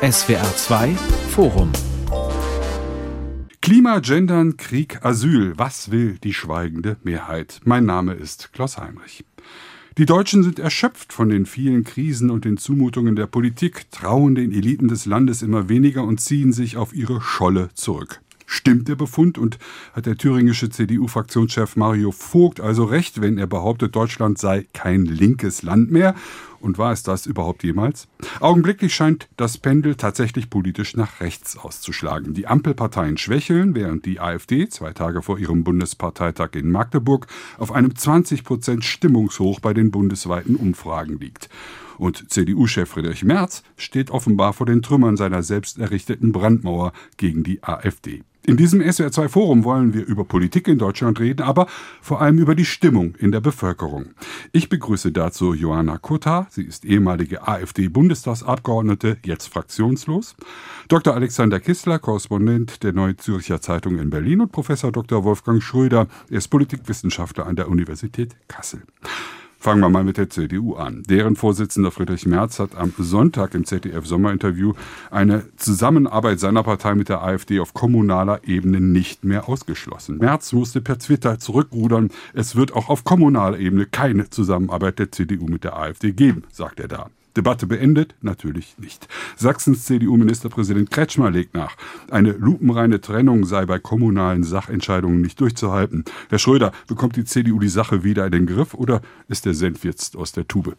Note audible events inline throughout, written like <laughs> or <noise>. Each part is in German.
SWR 2 Forum Klima, Gendern, Krieg, Asyl. Was will die schweigende Mehrheit? Mein Name ist Klaus Heinrich. Die Deutschen sind erschöpft von den vielen Krisen und den Zumutungen der Politik, trauen den Eliten des Landes immer weniger und ziehen sich auf ihre Scholle zurück. Stimmt der Befund und hat der thüringische CDU-Fraktionschef Mario Vogt also recht, wenn er behauptet, Deutschland sei kein linkes Land mehr? Und war es das überhaupt jemals? Augenblicklich scheint das Pendel tatsächlich politisch nach rechts auszuschlagen. Die Ampelparteien schwächeln, während die AfD zwei Tage vor ihrem Bundesparteitag in Magdeburg auf einem 20 Prozent Stimmungshoch bei den bundesweiten Umfragen liegt. Und CDU-Chef Friedrich Merz steht offenbar vor den Trümmern seiner selbst errichteten Brandmauer gegen die AfD. In diesem SWR2 Forum wollen wir über Politik in Deutschland reden, aber vor allem über die Stimmung in der Bevölkerung. Ich begrüße dazu Johanna Kutta. Sie ist ehemalige AfD-Bundestagsabgeordnete, jetzt fraktionslos. Dr. Alexander Kistler, Korrespondent der Neue Zürcher Zeitung in Berlin und Professor Dr. Wolfgang Schröder. Er ist Politikwissenschaftler an der Universität Kassel. Fangen wir mal mit der CDU an. Deren Vorsitzender Friedrich Merz hat am Sonntag im ZDF-Sommerinterview eine Zusammenarbeit seiner Partei mit der AfD auf kommunaler Ebene nicht mehr ausgeschlossen. Merz musste per Twitter zurückrudern. Es wird auch auf kommunaler Ebene keine Zusammenarbeit der CDU mit der AfD geben, sagt er da. Debatte beendet? Natürlich nicht. Sachsens CDU-Ministerpräsident Kretschmer legt nach. Eine lupenreine Trennung sei bei kommunalen Sachentscheidungen nicht durchzuhalten. Herr Schröder, bekommt die CDU die Sache wieder in den Griff oder ist der Senf jetzt aus der Tube?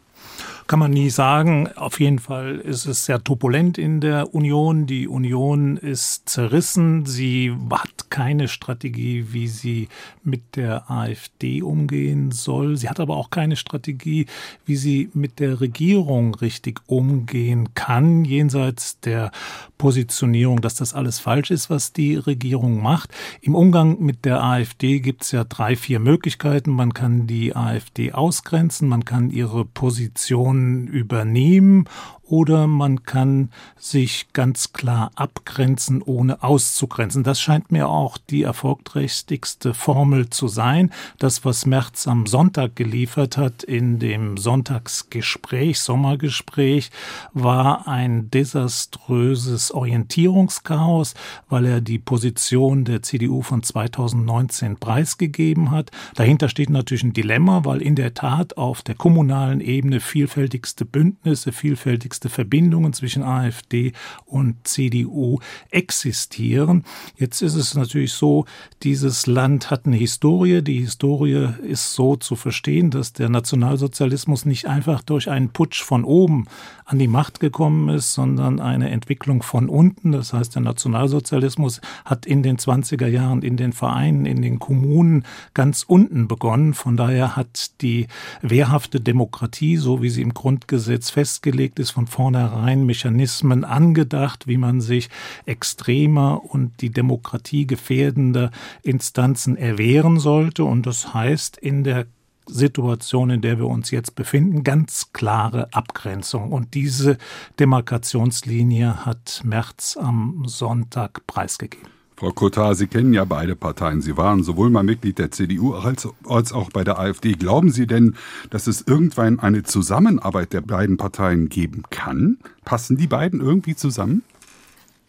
Kann man nie sagen. Auf jeden Fall ist es sehr turbulent in der Union. Die Union ist zerrissen. Sie hat keine Strategie, wie sie mit der AfD umgehen soll. Sie hat aber auch keine Strategie, wie sie mit der Regierung richtig umgehen kann, jenseits der Positionierung, dass das alles falsch ist, was die Regierung macht. Im Umgang mit der AfD gibt es ja drei, vier Möglichkeiten. Man kann die AfD ausgrenzen, man kann ihre Position übernehmen oder man kann sich ganz klar abgrenzen, ohne auszugrenzen. Das scheint mir auch die erfolgträchtigste Formel zu sein. Das, was Merz am Sonntag geliefert hat in dem Sonntagsgespräch, Sommergespräch, war ein desaströses Orientierungschaos, weil er die Position der CDU von 2019 preisgegeben hat. Dahinter steht natürlich ein Dilemma, weil in der Tat auf der kommunalen Ebene vielfältigste Bündnisse, vielfältigste feste Verbindungen zwischen AfD und CDU existieren. Jetzt ist es natürlich so, dieses Land hat eine Historie. Die Historie ist so zu verstehen, dass der Nationalsozialismus nicht einfach durch einen Putsch von oben an die Macht gekommen ist, sondern eine Entwicklung von unten. Das heißt, der Nationalsozialismus hat in den 20er Jahren in den Vereinen, in den Kommunen ganz unten begonnen. Von daher hat die wehrhafte Demokratie, so wie sie im Grundgesetz festgelegt ist, von vornherein Mechanismen angedacht, wie man sich extremer und die Demokratie gefährdender Instanzen erwehren sollte. Und das heißt in der Situation, in der wir uns jetzt befinden, ganz klare Abgrenzung. Und diese Demarkationslinie hat Merz am Sonntag preisgegeben. Frau Kotar, Sie kennen ja beide Parteien. Sie waren sowohl mal Mitglied der CDU als, auch bei der AfD. Glauben Sie denn, dass es irgendwann eine Zusammenarbeit der beiden Parteien geben kann? Passen die beiden irgendwie zusammen?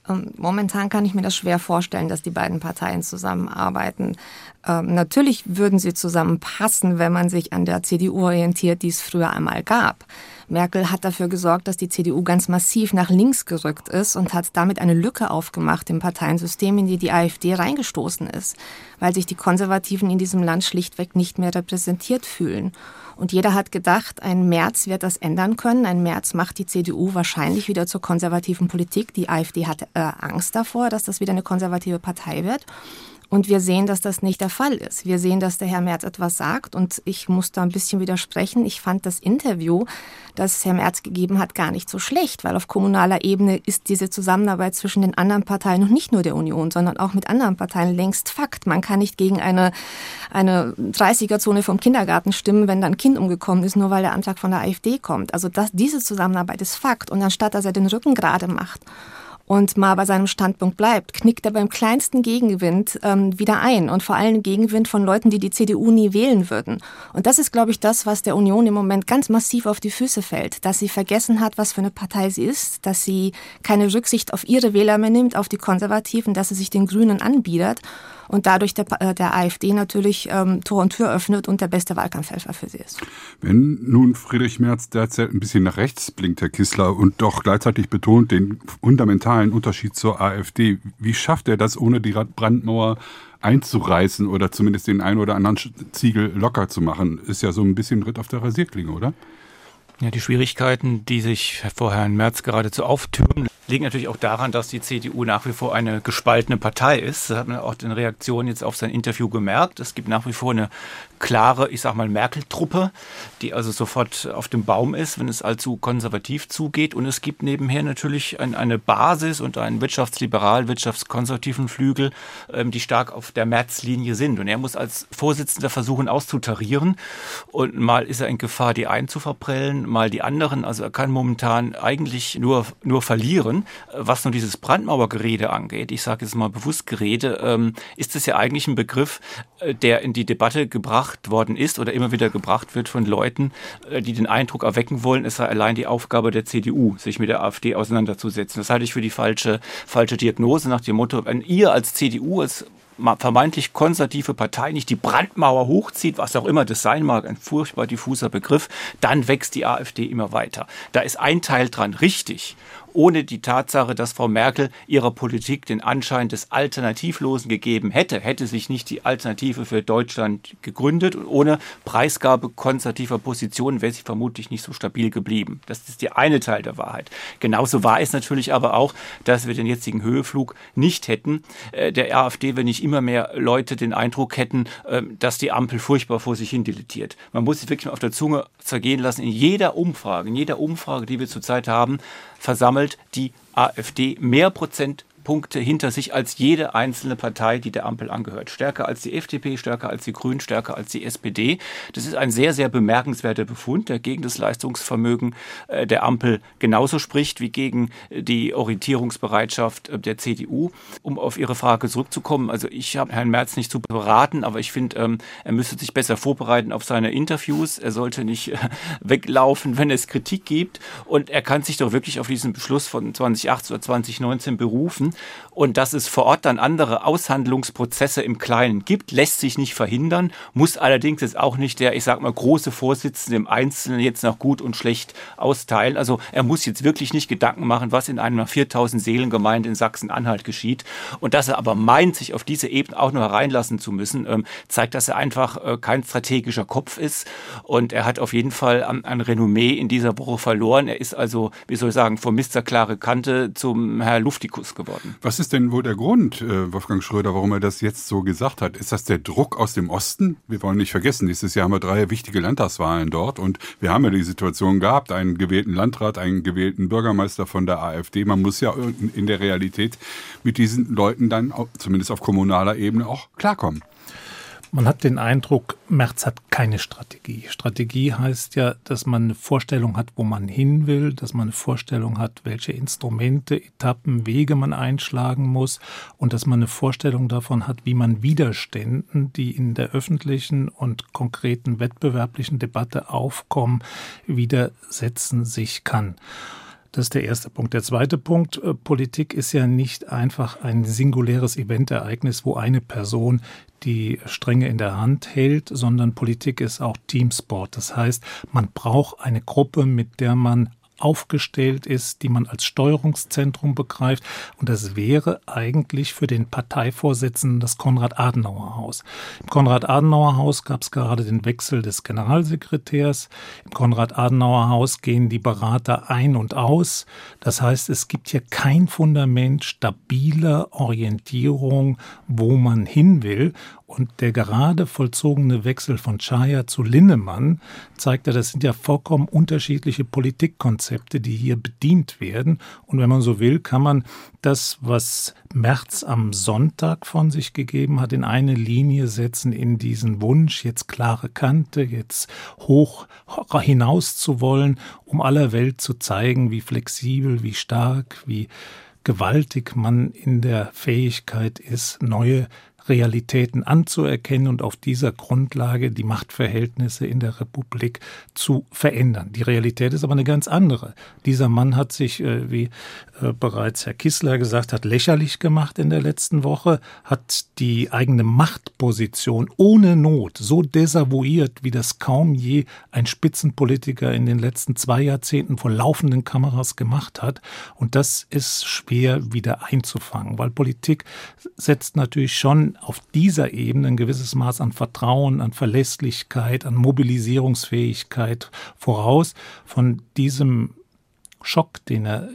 Ähm, momentan kann ich mir das schwer vorstellen, dass die beiden Parteien zusammenarbeiten. Ähm, natürlich würden sie zusammenpassen, wenn man sich an der CDU orientiert, die es früher einmal gab. Merkel hat dafür gesorgt, dass die CDU ganz massiv nach links gerückt ist und hat damit eine Lücke aufgemacht im Parteiensystem, in die die AfD reingestoßen ist, weil sich die Konservativen in diesem Land schlichtweg nicht mehr repräsentiert fühlen. Und jeder hat gedacht, ein März wird das ändern können. Ein März macht die CDU wahrscheinlich wieder zur konservativen Politik. Die AfD hat äh, Angst davor, dass das wieder eine konservative Partei wird. Und wir sehen, dass das nicht der Fall ist. Wir sehen, dass der Herr Merz etwas sagt und ich muss da ein bisschen widersprechen. Ich fand das Interview, das Herr Merz gegeben hat, gar nicht so schlecht, weil auf kommunaler Ebene ist diese Zusammenarbeit zwischen den anderen Parteien und nicht nur der Union, sondern auch mit anderen Parteien längst Fakt. Man kann nicht gegen eine, eine 30er-Zone vom Kindergarten stimmen, wenn da ein Kind umgekommen ist, nur weil der Antrag von der AfD kommt. Also das, diese Zusammenarbeit ist Fakt. Und anstatt dass er den Rücken gerade macht und mal bei seinem Standpunkt bleibt, knickt er beim kleinsten Gegenwind ähm, wieder ein. Und vor allem Gegenwind von Leuten, die die CDU nie wählen würden. Und das ist, glaube ich, das, was der Union im Moment ganz massiv auf die Füße fällt, dass sie vergessen hat, was für eine Partei sie ist, dass sie keine Rücksicht auf ihre Wähler mehr nimmt, auf die Konservativen, dass sie sich den Grünen anbietet und dadurch der, äh, der AfD natürlich ähm, Tor und Tür öffnet und der beste Wahlkampfhelfer für sie ist. Wenn nun Friedrich Merz derzeit ein bisschen nach rechts blinkt, Herr Kissler, und doch gleichzeitig betont den fundamentalen Unterschied zur AfD, wie schafft er das, ohne die Brandmauer einzureißen oder zumindest den einen oder anderen Ziegel locker zu machen? Ist ja so ein bisschen Ritt auf der Rasierklinge, oder? Ja, die Schwierigkeiten, die sich vor Herrn Merz geradezu auftürmen, liegen natürlich auch daran, dass die CDU nach wie vor eine gespaltene Partei ist. Das hat man auch in Reaktionen jetzt auf sein Interview gemerkt. Es gibt nach wie vor eine klare, ich sag mal, Merkel-Truppe, die also sofort auf dem Baum ist, wenn es allzu konservativ zugeht. Und es gibt nebenher natürlich ein, eine Basis und einen wirtschaftsliberal, wirtschaftskonservativen Flügel, ähm, die stark auf der Merz-Linie sind. Und er muss als Vorsitzender versuchen auszutarieren. Und mal ist er in Gefahr, die einen zu verprellen, mal die anderen. Also er kann momentan eigentlich nur, nur verlieren. Was nun dieses Brandmauergerede angeht, ich sage jetzt mal bewusst Gerede, ähm, ist es ja eigentlich ein Begriff, äh, der in die Debatte gebracht worden ist oder immer wieder gebracht wird von Leuten, äh, die den Eindruck erwecken wollen, es sei allein die Aufgabe der CDU, sich mit der AfD auseinanderzusetzen. Das halte ich für die falsche, falsche Diagnose nach dem Motto, wenn ihr als CDU, als vermeintlich konservative Partei nicht die Brandmauer hochzieht, was auch immer das sein mag, ein furchtbar diffuser Begriff, dann wächst die AfD immer weiter. Da ist ein Teil dran richtig ohne die Tatsache, dass Frau Merkel ihrer Politik den Anschein des Alternativlosen gegeben hätte, hätte sich nicht die Alternative für Deutschland gegründet und ohne Preisgabe konservativer Positionen wäre sie vermutlich nicht so stabil geblieben. Das ist der eine Teil der Wahrheit. Genauso war es natürlich aber auch, dass wir den jetzigen Höheflug nicht hätten. Äh, der AfD, wenn nicht immer mehr Leute den Eindruck hätten, ähm, dass die Ampel furchtbar vor sich hin dilettiert. Man muss sich wirklich mal auf der Zunge zergehen lassen. In jeder Umfrage, in jeder Umfrage, die wir zurzeit haben, versammelt die AfD mehr Prozent Punkte hinter sich als jede einzelne Partei, die der Ampel angehört. Stärker als die FDP, stärker als die Grünen, stärker als die SPD. Das ist ein sehr, sehr bemerkenswerter Befund, der gegen das Leistungsvermögen äh, der Ampel genauso spricht wie gegen die Orientierungsbereitschaft äh, der CDU. Um auf Ihre Frage zurückzukommen, also ich habe Herrn Merz nicht zu beraten, aber ich finde, ähm, er müsste sich besser vorbereiten auf seine Interviews. Er sollte nicht äh, <laughs> weglaufen, wenn es Kritik gibt. Und er kann sich doch wirklich auf diesen Beschluss von 2018 oder 2019 berufen und dass es vor Ort dann andere Aushandlungsprozesse im Kleinen gibt, lässt sich nicht verhindern, muss allerdings jetzt auch nicht der, ich sag mal, große Vorsitzende im Einzelnen jetzt noch gut und schlecht austeilen. Also er muss jetzt wirklich nicht Gedanken machen, was in einer 4000 Seelengemeinde in Sachsen-Anhalt geschieht. Und dass er aber meint, sich auf diese Ebene auch nur hereinlassen zu müssen, ähm, zeigt, dass er einfach äh, kein strategischer Kopf ist. Und er hat auf jeden Fall an, an Renommee in dieser Woche verloren. Er ist also, wie soll ich sagen, vom Mr. Klare Kante zum Herr Luftikus geworden worden. Was ist denn wohl der Grund, äh, Wolfgang Schröder, warum er das jetzt so gesagt hat? Ist das der Druck aus dem Osten? Wir wollen nicht vergessen, dieses Jahr haben wir drei wichtige Landtagswahlen dort und wir haben ja die Situation gehabt, einen gewählten Landrat, einen gewählten Bürgermeister von der AfD. Man muss ja in der Realität mit diesen Leuten dann, zumindest auf kommunaler Ebene, auch klarkommen. Man hat den Eindruck, Merz hat keine Strategie. Strategie heißt ja, dass man eine Vorstellung hat, wo man hin will, dass man eine Vorstellung hat, welche Instrumente, Etappen, Wege man einschlagen muss und dass man eine Vorstellung davon hat, wie man Widerständen, die in der öffentlichen und konkreten wettbewerblichen Debatte aufkommen, widersetzen sich kann. Das ist der erste Punkt. Der zweite Punkt, äh, Politik ist ja nicht einfach ein singuläres Eventereignis, wo eine Person die Stränge in der Hand hält, sondern Politik ist auch Teamsport. Das heißt, man braucht eine Gruppe, mit der man aufgestellt ist, die man als Steuerungszentrum begreift. Und das wäre eigentlich für den Parteivorsitzenden das Konrad-Adenauer-Haus. Im Konrad-Adenauer-Haus gab es gerade den Wechsel des Generalsekretärs. Im Konrad-Adenauer-Haus gehen die Berater ein und aus. Das heißt, es gibt hier kein Fundament stabiler Orientierung, wo man hin will. Und der gerade vollzogene Wechsel von Chaya zu Linnemann zeigt ja, das sind ja vollkommen unterschiedliche Politikkonzepte, die hier bedient werden. Und wenn man so will, kann man das, was Merz am Sonntag von sich gegeben hat, in eine Linie setzen in diesen Wunsch, jetzt klare Kante, jetzt hoch hinaus zu wollen, um aller Welt zu zeigen, wie flexibel, wie stark, wie gewaltig man in der Fähigkeit ist, neue Realitäten anzuerkennen und auf dieser Grundlage die Machtverhältnisse in der Republik zu verändern. Die Realität ist aber eine ganz andere. Dieser Mann hat sich, äh, wie äh, bereits Herr Kissler gesagt hat, lächerlich gemacht in der letzten Woche, hat die eigene Machtposition ohne Not so desavouiert, wie das kaum je ein Spitzenpolitiker in den letzten zwei Jahrzehnten vor laufenden Kameras gemacht hat. Und das ist schwer wieder einzufangen, weil Politik setzt natürlich schon auf dieser Ebene ein gewisses Maß an Vertrauen, an Verlässlichkeit, an Mobilisierungsfähigkeit voraus. Von diesem Schock, den er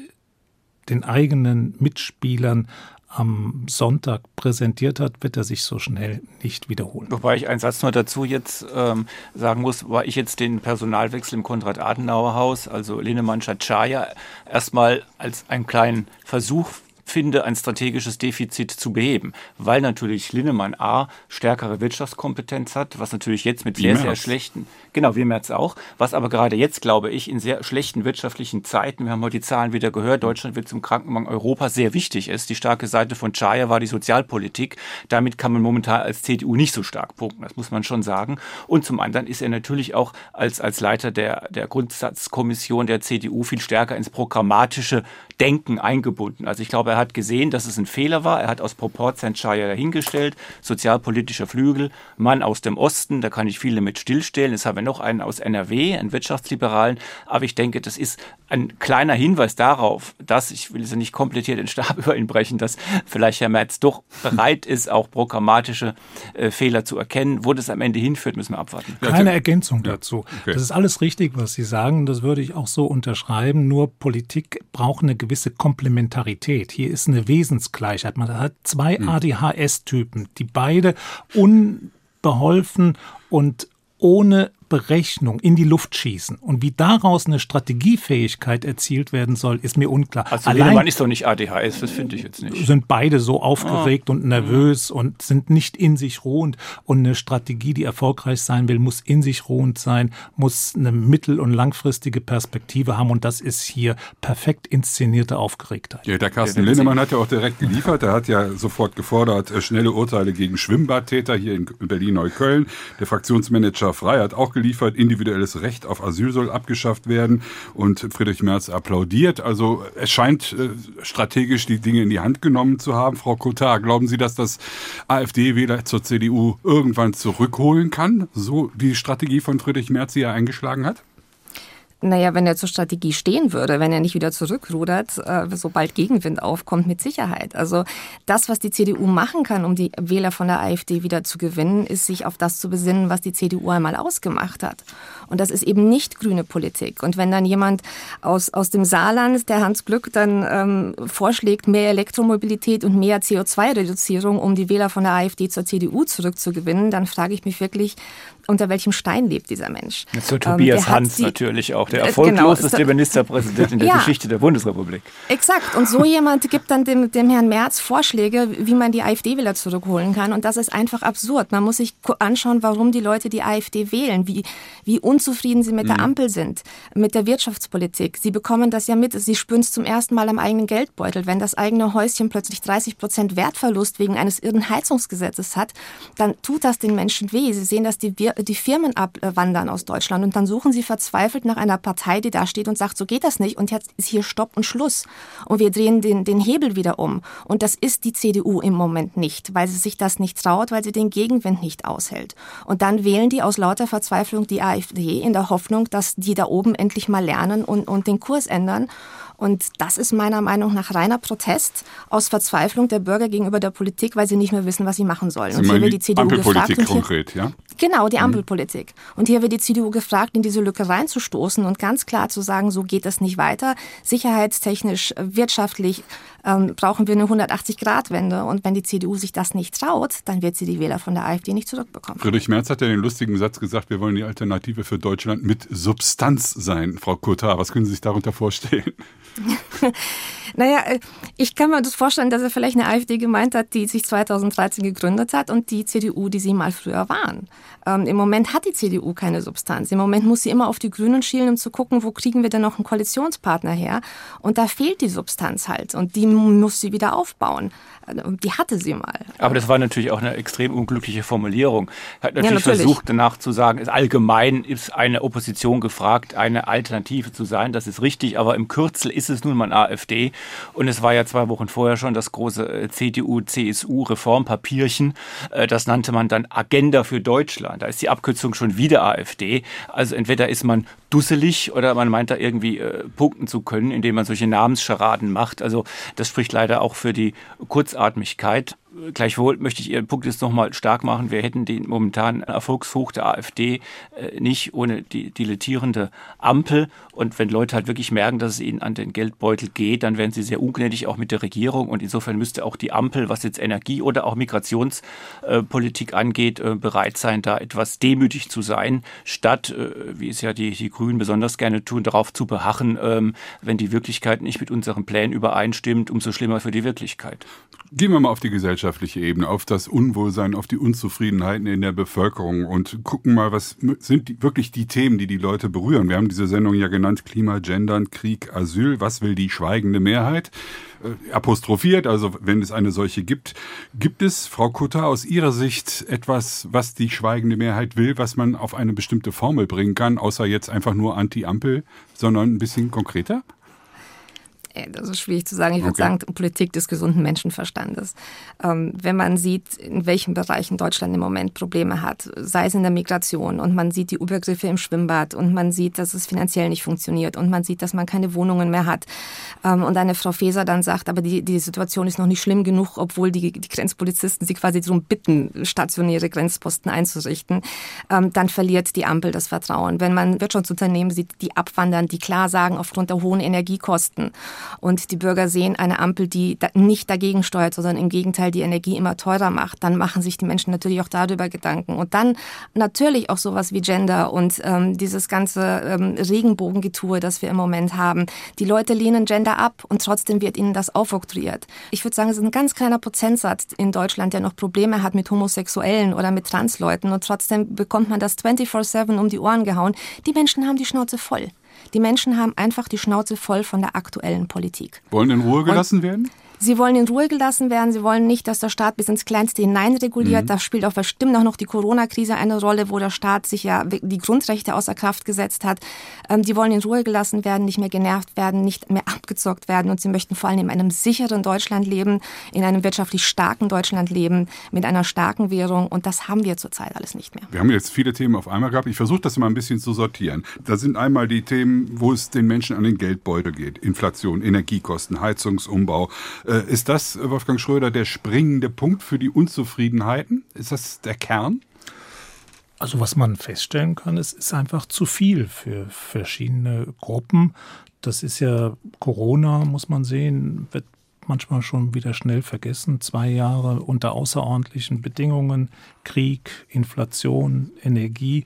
den eigenen Mitspielern am Sonntag präsentiert hat, wird er sich so schnell nicht wiederholen. Wobei ich einen Satz noch dazu jetzt ähm, sagen muss, war ich jetzt den Personalwechsel im Konrad-Adenauer-Haus, also Linnemann Chatschaja, erstmal als einen kleinen Versuch finde, ein strategisches Defizit zu beheben, weil natürlich Linnemann A stärkere Wirtschaftskompetenz hat, was natürlich jetzt mit sehr, sehr schlechten, genau, wie Merz auch, was aber gerade jetzt, glaube ich, in sehr schlechten wirtschaftlichen Zeiten, wir haben heute die Zahlen wieder gehört, Deutschland wird zum Krankenbank Europa sehr wichtig ist. Die starke Seite von Chaya war die Sozialpolitik. Damit kann man momentan als CDU nicht so stark punkten, das muss man schon sagen. Und zum anderen ist er natürlich auch als, als Leiter der, der Grundsatzkommission der CDU viel stärker ins programmatische Denken eingebunden. Also ich glaube, er hat gesehen, dass es ein Fehler war. Er hat aus Proport Shire dahingestellt, sozialpolitischer Flügel, Mann aus dem Osten, da kann ich viele mit stillstellen. Jetzt haben wir noch einen aus NRW, einen Wirtschaftsliberalen. Aber ich denke, das ist ein kleiner Hinweis darauf, dass, ich will sie nicht komplettiert den Stab <laughs> über ihn brechen, dass vielleicht Herr Merz doch bereit ist, auch programmatische äh, Fehler zu erkennen. Wo das am Ende hinführt, müssen wir abwarten. Keine Ergänzung dazu. Okay. Das ist alles richtig, was Sie sagen. Das würde ich auch so unterschreiben. Nur Politik braucht eine gewisse Komplementarität. Hier ist eine Wesensgleichheit. Man hat zwei hm. ADHS-Typen, die beide unbeholfen und ohne Berechnung in die Luft schießen. Und wie daraus eine Strategiefähigkeit erzielt werden soll, ist mir unklar. Also Allein ist doch nicht ADHS, das finde ich jetzt nicht. Sind beide so aufgeregt ah. und nervös mhm. und sind nicht in sich ruhend. Und eine Strategie, die erfolgreich sein will, muss in sich ruhend sein, muss eine mittel- und langfristige Perspektive haben. Und das ist hier perfekt inszenierte Aufgeregtheit. Ja, der Carsten ja, Lindemann hat ja auch direkt geliefert. Er hat ja sofort gefordert, äh, schnelle Urteile gegen Schwimmbadtäter hier in Berlin-Neukölln. Der Fraktionsmanager Frey hat auch geliefert. Individuelles Recht auf Asyl soll abgeschafft werden. Und Friedrich Merz applaudiert. Also es scheint äh, strategisch die Dinge in die Hand genommen zu haben. Frau Kotar, glauben Sie, dass das AfD-Wähler zur CDU irgendwann zurückholen kann? So die Strategie von Friedrich Merz, die er eingeschlagen hat? Naja, wenn er zur Strategie stehen würde, wenn er nicht wieder zurückrudert, äh, sobald Gegenwind aufkommt, mit Sicherheit. Also das, was die CDU machen kann, um die Wähler von der AfD wieder zu gewinnen, ist sich auf das zu besinnen, was die CDU einmal ausgemacht hat. Und das ist eben nicht grüne Politik. Und wenn dann jemand aus, aus dem Saarland, der Hans Glück, dann ähm, vorschlägt, mehr Elektromobilität und mehr CO2-Reduzierung, um die Wähler von der AfD zur CDU zurückzugewinnen, dann frage ich mich wirklich, unter welchem Stein lebt dieser Mensch. Zu ähm, Tobias Hans die, natürlich auch, der äh, erfolgloseste genau, Ministerpräsident in der <laughs> ja, Geschichte der Bundesrepublik. Exakt. Und so jemand gibt dann dem, dem Herrn Merz Vorschläge, wie man die AfD wieder zurückholen kann. Und das ist einfach absurd. Man muss sich anschauen, warum die Leute die AfD wählen, wie, wie unzufrieden sie mit mhm. der Ampel sind, mit der Wirtschaftspolitik. Sie bekommen das ja mit. Sie spüren es zum ersten Mal am eigenen Geldbeutel. Wenn das eigene Häuschen plötzlich 30 Prozent Wertverlust wegen eines irren Heizungsgesetzes hat, dann tut das den Menschen weh. Sie sehen, dass die, die Firmen abwandern aus Deutschland und dann suchen sie verzweifelt nach einer Partei, die da steht und sagt, so geht das nicht und jetzt ist hier Stopp und Schluss. Und wir drehen den, den Hebel wieder um. Und das ist die CDU im Moment nicht, weil sie sich das nicht traut, weil sie den Gegenwind nicht aushält. Und dann wählen die aus lauter Verzweiflung die AfD in der Hoffnung, dass die da oben endlich mal lernen und, und den Kurs ändern. Und das ist meiner Meinung nach reiner Protest aus Verzweiflung der Bürger gegenüber der Politik, weil sie nicht mehr wissen, was sie machen sollen. Sie und hier wird die CDU Ampelpolitik gefragt. konkret, ja? Genau, die mhm. Ampelpolitik. Und hier wird die CDU gefragt, in diese Lücke reinzustoßen und ganz klar zu sagen, so geht das nicht weiter. Sicherheitstechnisch, wirtschaftlich ähm, brauchen wir eine 180-Grad-Wende. Und wenn die CDU sich das nicht traut, dann wird sie die Wähler von der AfD nicht zurückbekommen. Friedrich Merz hat ja den lustigen Satz gesagt, wir wollen die Alternative für Deutschland mit Substanz sein. Frau Kotar, was können Sie sich darunter vorstellen? <laughs> Naja, äh, ich kann mir das vorstellen, dass er vielleicht eine AfD gemeint hat, die sich 2013 gegründet hat und die CDU, die sie mal früher waren. Ähm, Im Moment hat die CDU keine Substanz. Im Moment muss sie immer auf die Grünen schielen, um zu gucken, wo kriegen wir denn noch einen Koalitionspartner her. Und da fehlt die Substanz halt. Und die muss sie wieder aufbauen. Die hatte sie mal. Aber das war natürlich auch eine extrem unglückliche Formulierung. Er hat natürlich, ja, natürlich. versucht, danach zu sagen, allgemein ist eine Opposition gefragt, eine Alternative zu sein. Das ist richtig, aber im Kürzel ist es nun mal AfD. Und es war ja zwei Wochen vorher schon das große äh, CDU-CSU-Reformpapierchen. Äh, das nannte man dann Agenda für Deutschland. Da ist die Abkürzung schon wieder AfD. Also entweder ist man dusselig oder man meint da irgendwie äh, punkten zu können, indem man solche Namensscharaden macht. Also das spricht leider auch für die Kurzatmigkeit. Gleichwohl möchte ich Ihren Punkt jetzt nochmal stark machen. Wir hätten den momentanen Erfolgshoch der AfD äh, nicht ohne die dilettierende Ampel. Und wenn Leute halt wirklich merken, dass es ihnen an den Geldbeutel geht, dann werden sie sehr ungnädig auch mit der Regierung. Und insofern müsste auch die Ampel, was jetzt Energie oder auch Migrationspolitik angeht, äh, bereit sein, da etwas demütig zu sein, statt, äh, wie es ja die, die Grünen besonders gerne tun, darauf zu beharren, ähm, wenn die Wirklichkeit nicht mit unseren Plänen übereinstimmt, umso schlimmer für die Wirklichkeit. Gehen wir mal auf die gesellschaftliche Ebene, auf das Unwohlsein, auf die Unzufriedenheiten in der Bevölkerung und gucken mal, was sind die, wirklich die Themen, die die Leute berühren. Wir haben diese Sendung ja genannt Klima, Gendern, Krieg, Asyl. Was will die schweigende Mehrheit? Äh, apostrophiert, also wenn es eine solche gibt. Gibt es, Frau Kutter, aus Ihrer Sicht etwas, was die schweigende Mehrheit will, was man auf eine bestimmte Formel bringen kann, außer jetzt einfach nur Anti-Ampel, sondern ein bisschen konkreter? Äh, das ist schwierig zu sagen. Ich würde okay. sagen, Politik des gesunden Menschenverstandes. Ähm, wenn man sieht, in welchen Bereichen Deutschland im Moment Probleme hat, sei es in der Migration und man sieht die Übergriffe im Schwimmbad und man sieht, dass es finanziell nicht funktioniert und man sieht, dass man keine Wohnungen mehr hat ähm, und eine Frau Faeser dann sagt, aber die, die Situation ist noch nicht schlimm genug, obwohl die, die Grenzpolizisten sie quasi darum bitten, stationäre Grenzposten einzurichten, ähm, dann verliert die Ampel das Vertrauen. Wenn man Wirtschaftsunternehmen sieht, die abwandern, die klar sagen, aufgrund der hohen Energiekosten und die Bürger sehen eine Ampel, die nicht dagegen steuert, sondern im Gegenteil die Energie immer teurer macht, dann machen sich die Menschen natürlich auch darüber Gedanken. Und dann natürlich auch sowas wie Gender und ähm, dieses ganze ähm, Regenbogengetue, das wir im Moment haben. Die Leute lehnen Gender ab und trotzdem wird ihnen das aufoktroyiert. Ich würde sagen, es ist ein ganz kleiner Prozentsatz in Deutschland, der noch Probleme hat mit Homosexuellen oder mit Transleuten und trotzdem bekommt man das 24-7 um die Ohren gehauen. Die Menschen haben die Schnauze voll. Die Menschen haben einfach die Schnauze voll von der aktuellen Politik. Wollen in Ruhe gelassen Und werden? Sie wollen in Ruhe gelassen werden. Sie wollen nicht, dass der Staat bis ins Kleinste hineinreguliert. Mhm. Da spielt auch bestimmt auch noch die Corona-Krise eine Rolle, wo der Staat sich ja die Grundrechte außer Kraft gesetzt hat. Ähm, die wollen in Ruhe gelassen werden, nicht mehr genervt werden, nicht mehr abgezockt werden. Und sie möchten vor allem in einem sicheren Deutschland leben, in einem wirtschaftlich starken Deutschland leben, mit einer starken Währung. Und das haben wir zurzeit alles nicht mehr. Wir haben jetzt viele Themen auf einmal gehabt. Ich versuche das mal ein bisschen zu sortieren. Da sind einmal die Themen, wo es den Menschen an den Geldbeutel geht. Inflation, Energiekosten, Heizungsumbau, ist das, Wolfgang Schröder, der springende Punkt für die Unzufriedenheiten? Ist das der Kern? Also was man feststellen kann, es ist einfach zu viel für verschiedene Gruppen. Das ist ja Corona, muss man sehen, wird manchmal schon wieder schnell vergessen. Zwei Jahre unter außerordentlichen Bedingungen, Krieg, Inflation, Energie.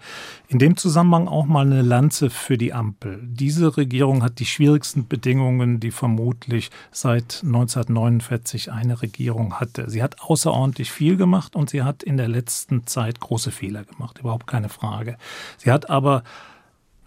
In dem Zusammenhang auch mal eine Lanze für die Ampel. Diese Regierung hat die schwierigsten Bedingungen, die vermutlich seit 1949 eine Regierung hatte. Sie hat außerordentlich viel gemacht und sie hat in der letzten Zeit große Fehler gemacht, überhaupt keine Frage. Sie hat aber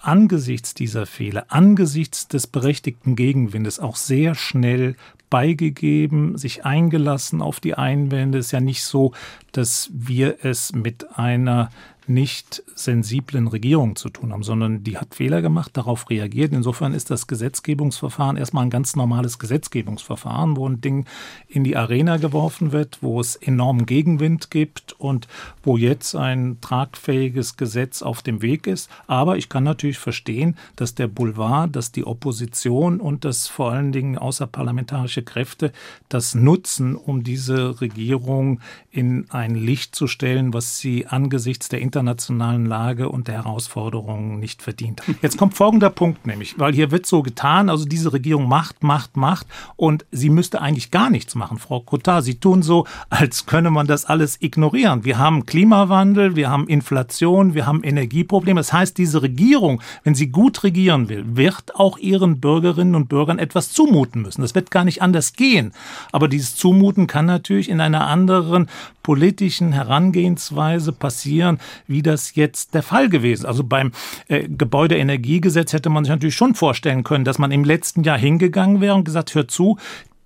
angesichts dieser Fehler, angesichts des berechtigten Gegenwindes auch sehr schnell beigegeben, sich eingelassen auf die Einwände. Es ist ja nicht so, dass wir es mit einer nicht sensiblen Regierung zu tun haben, sondern die hat Fehler gemacht, darauf reagiert. Insofern ist das Gesetzgebungsverfahren erstmal ein ganz normales Gesetzgebungsverfahren, wo ein Ding in die Arena geworfen wird, wo es enormen Gegenwind gibt und wo jetzt ein tragfähiges Gesetz auf dem Weg ist. Aber ich kann natürlich verstehen, dass der Boulevard, dass die Opposition und dass vor allen Dingen außerparlamentarische Kräfte das nutzen, um diese Regierung in ein Licht zu stellen, was sie angesichts der internationalen Lage und der Herausforderungen nicht verdient. Jetzt kommt folgender Punkt nämlich, weil hier wird so getan, also diese Regierung macht, macht, macht und sie müsste eigentlich gar nichts machen. Frau Cotard, Sie tun so, als könne man das alles ignorieren. Wir haben Klimawandel, wir haben Inflation, wir haben Energieprobleme. Das heißt, diese Regierung, wenn sie gut regieren will, wird auch ihren Bürgerinnen und Bürgern etwas zumuten müssen. Das wird gar nicht anders gehen. Aber dieses Zumuten kann natürlich in einer anderen politischen Herangehensweise passieren, wie das jetzt der Fall gewesen. Also beim äh, Gebäudeenergiegesetz hätte man sich natürlich schon vorstellen können, dass man im letzten Jahr hingegangen wäre und gesagt, hört zu,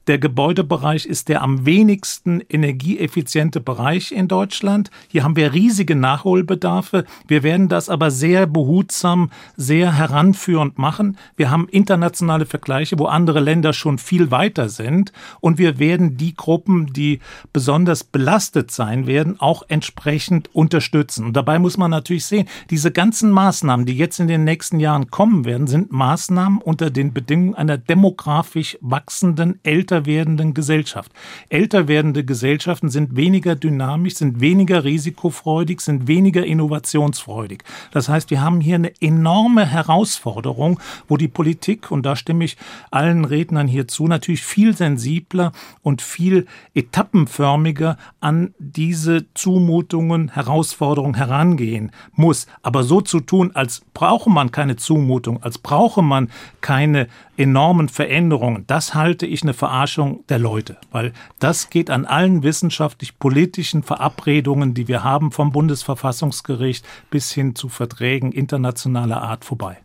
der Gebäudebereich ist der am wenigsten energieeffiziente Bereich in Deutschland. Hier haben wir riesige Nachholbedarfe. Wir werden das aber sehr behutsam, sehr heranführend machen. Wir haben internationale Vergleiche, wo andere Länder schon viel weiter sind. Und wir werden die Gruppen, die besonders belastet sein werden, auch entsprechend unterstützen. Und dabei muss man natürlich sehen, diese ganzen Maßnahmen, die jetzt in den nächsten Jahren kommen werden, sind Maßnahmen unter den Bedingungen einer demografisch wachsenden, älter älter werdenden Gesellschaft. Älter werdende Gesellschaften sind weniger dynamisch, sind weniger risikofreudig, sind weniger innovationsfreudig. Das heißt, wir haben hier eine enorme Herausforderung, wo die Politik, und da stimme ich allen Rednern hier zu, natürlich viel sensibler und viel etappenförmiger an diese Zumutungen, Herausforderungen herangehen muss. Aber so zu tun, als brauche man keine Zumutung, als brauche man keine enormen Veränderungen, das halte ich eine Verarschung der Leute, weil das geht an allen wissenschaftlich-politischen Verabredungen, die wir haben, vom Bundesverfassungsgericht bis hin zu Verträgen internationaler Art vorbei.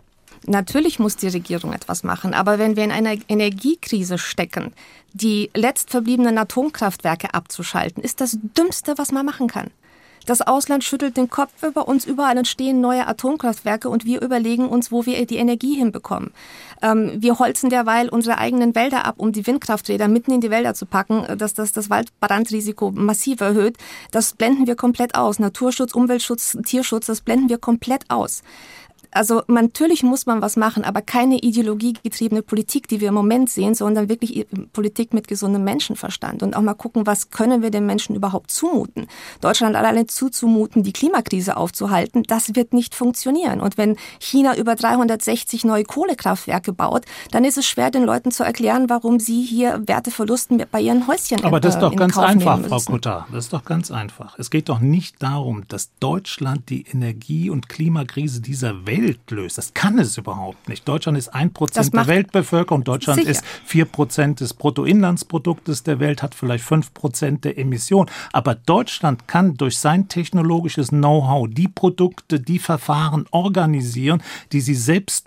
Natürlich muss die Regierung etwas machen, aber wenn wir in einer Energiekrise stecken, die letztverbliebenen Atomkraftwerke abzuschalten, ist das Dümmste, was man machen kann. Das Ausland schüttelt den Kopf über uns, überall entstehen neue Atomkraftwerke und wir überlegen uns, wo wir die Energie hinbekommen. Ähm, wir holzen derweil unsere eigenen Wälder ab, um die Windkrafträder mitten in die Wälder zu packen, äh, dass das das Waldbrandrisiko massiv erhöht. Das blenden wir komplett aus. Naturschutz, Umweltschutz, Tierschutz, das blenden wir komplett aus also natürlich muss man was machen, aber keine ideologiegetriebene Politik, die wir im Moment sehen, sondern wirklich Politik mit gesundem Menschenverstand und auch mal gucken, was können wir den Menschen überhaupt zumuten. Deutschland alleine zuzumuten, die Klimakrise aufzuhalten, das wird nicht funktionieren. Und wenn China über 360 neue Kohlekraftwerke baut, dann ist es schwer, den Leuten zu erklären, warum sie hier Werteverlusten bei ihren Häuschen Aber das ist doch ganz Kauf einfach, Frau Kutter. Das ist doch ganz einfach. Es geht doch nicht darum, dass Deutschland die Energie- und Klimakrise dieser Welt Welt löst. Das kann es überhaupt nicht. Deutschland ist ein Prozent der Weltbevölkerung. Deutschland sicher. ist vier Prozent des Bruttoinlandsproduktes der Welt, hat vielleicht fünf Prozent der Emissionen. Aber Deutschland kann durch sein technologisches Know-how die Produkte, die Verfahren organisieren, die sie selbst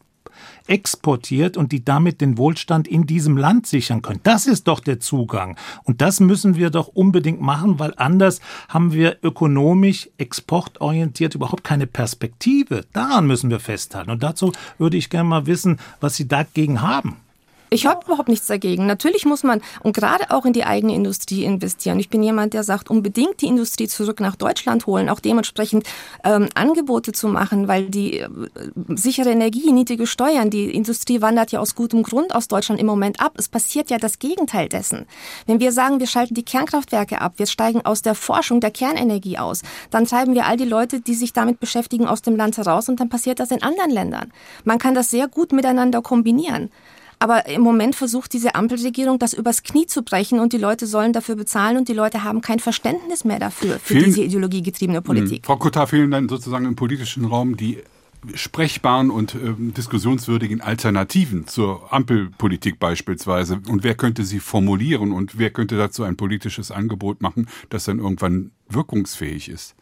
exportiert und die damit den Wohlstand in diesem Land sichern können. Das ist doch der Zugang. Und das müssen wir doch unbedingt machen, weil anders haben wir ökonomisch exportorientiert überhaupt keine Perspektive. Daran müssen wir festhalten. Und dazu würde ich gerne mal wissen, was Sie dagegen haben. Ich habe überhaupt nichts dagegen. Natürlich muss man und gerade auch in die eigene Industrie investieren. Ich bin jemand, der sagt, unbedingt die Industrie zurück nach Deutschland holen, auch dementsprechend ähm, Angebote zu machen, weil die äh, sichere Energie, niedrige Steuern, die Industrie wandert ja aus gutem Grund aus Deutschland im Moment ab. Es passiert ja das Gegenteil dessen. Wenn wir sagen, wir schalten die Kernkraftwerke ab, wir steigen aus der Forschung der Kernenergie aus, dann treiben wir all die Leute, die sich damit beschäftigen, aus dem Land heraus und dann passiert das in anderen Ländern. Man kann das sehr gut miteinander kombinieren. Aber im Moment versucht diese Ampelregierung, das übers Knie zu brechen und die Leute sollen dafür bezahlen und die Leute haben kein Verständnis mehr dafür, für vielen, diese ideologiegetriebene Politik. Frau Kotar, fehlen dann sozusagen im politischen Raum die sprechbaren und äh, diskussionswürdigen Alternativen zur Ampelpolitik beispielsweise? Und wer könnte sie formulieren und wer könnte dazu ein politisches Angebot machen, das dann irgendwann wirkungsfähig ist?